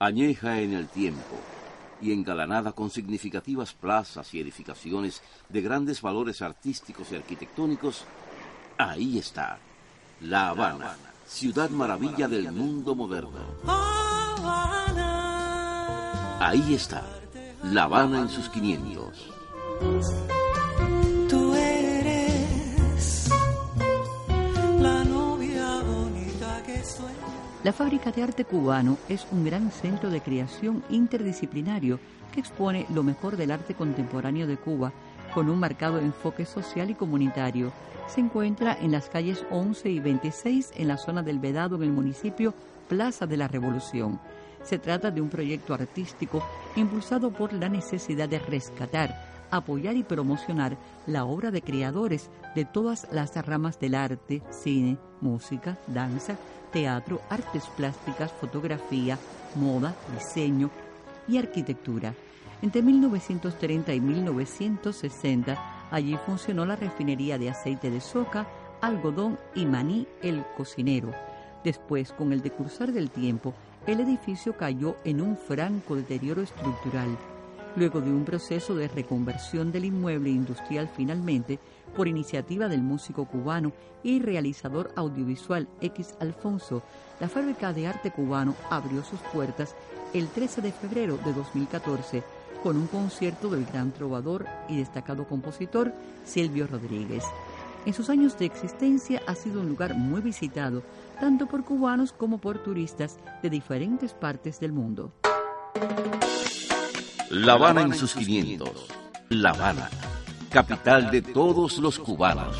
añeja en el tiempo y engalanada con significativas plazas y edificaciones de grandes valores artísticos y arquitectónicos, ahí está, La Habana, ciudad maravilla del mundo moderno. Ahí está, La Habana en sus 500. Tú eres la novia bonita que. La Fábrica de Arte Cubano es un gran centro de creación interdisciplinario que expone lo mejor del arte contemporáneo de Cuba con un marcado enfoque social y comunitario. Se encuentra en las calles 11 y 26 en la zona del Vedado en el municipio Plaza de la Revolución. Se trata de un proyecto artístico impulsado por la necesidad de rescatar, apoyar y promocionar la obra de creadores de todas las ramas del arte, cine, música, danza, teatro, artes plásticas, fotografía, moda, diseño y arquitectura. Entre 1930 y 1960, allí funcionó la refinería de aceite de soca, algodón y maní El Cocinero. Después, con el decursar del tiempo, el edificio cayó en un franco deterioro estructural. Luego de un proceso de reconversión del inmueble industrial finalmente, por iniciativa del músico cubano y realizador audiovisual X Alfonso, la Fábrica de Arte Cubano abrió sus puertas el 13 de febrero de 2014 con un concierto del gran trovador y destacado compositor Silvio Rodríguez. En sus años de existencia ha sido un lugar muy visitado, tanto por cubanos como por turistas de diferentes partes del mundo. La Habana en sus 500. La Habana, capital de todos los cubanos.